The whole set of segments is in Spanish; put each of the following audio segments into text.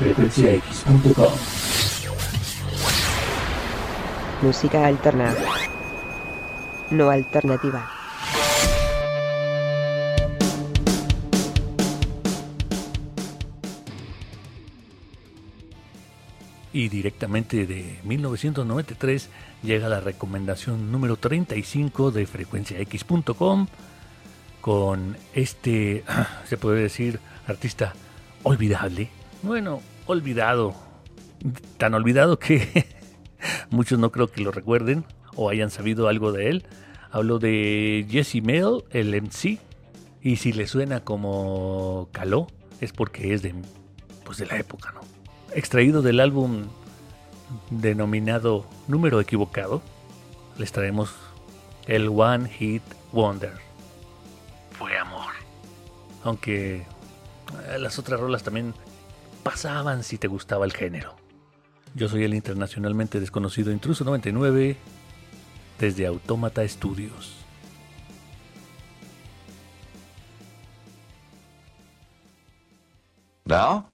frecuenciax.com. Música alterna. No alternativa. Y directamente de 1993 llega la recomendación número 35 de frecuenciax.com con este, se puede decir, artista olvidable. Bueno, olvidado. Tan olvidado que muchos no creo que lo recuerden o hayan sabido algo de él. Hablo de Jesse Mail, el MC. Y si le suena como caló, es porque es de, pues de la época, ¿no? Extraído del álbum denominado Número Equivocado, les traemos el One Hit Wonder. Fue amor. Aunque eh, las otras rolas también pasaban si te gustaba el género. Yo soy el internacionalmente desconocido Intruso 99 desde Autómata Studios. Now,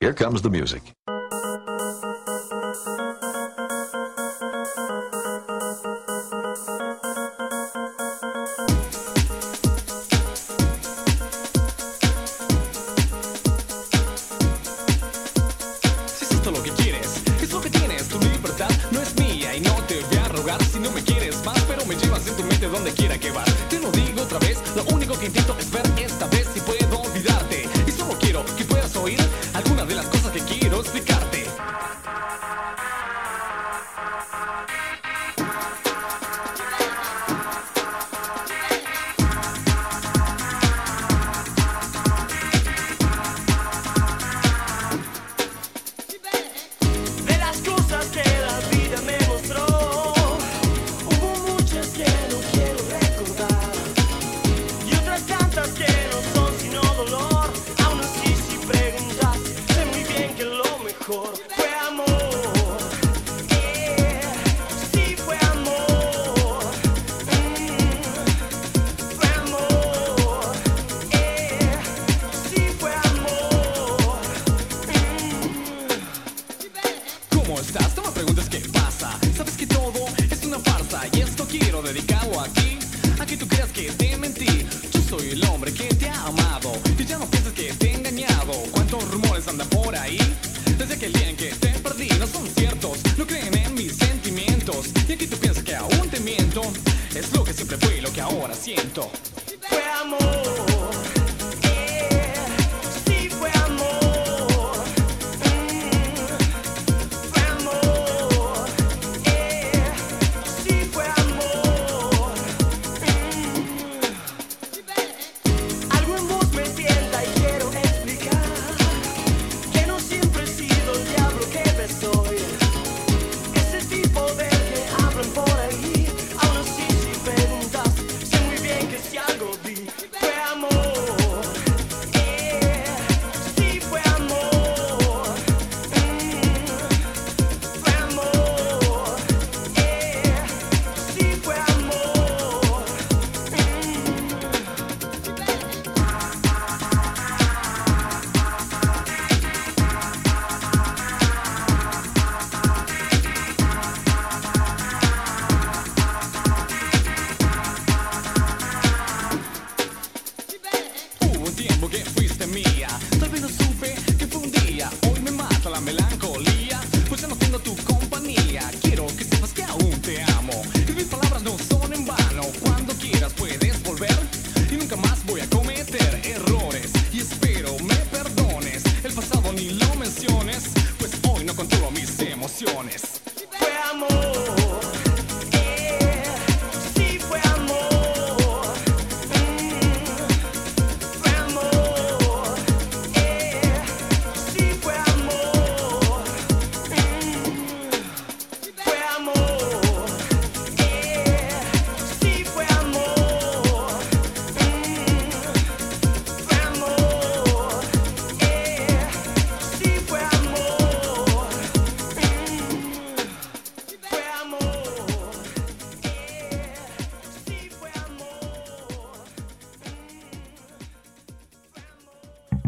here comes the music. Rogar si no me quieres más, pero me llevas en tu mente donde quiera que vas. Te lo digo otra vez, lo único que intento es No me preguntes qué pasa. Sabes que todo es una farsa y esto quiero dedicarlo a ti. A que tú creas que te mentí. Yo soy el hombre que te ha amado y ya no pienses que te he engañado. ¿Cuántos rumores andan por ahí? Desde aquel día en que te perdí no son ciertos. No creen en mis sentimientos y aquí tú piensas que aún te miento. Es lo que siempre fue y lo que ahora siento. Fue amor,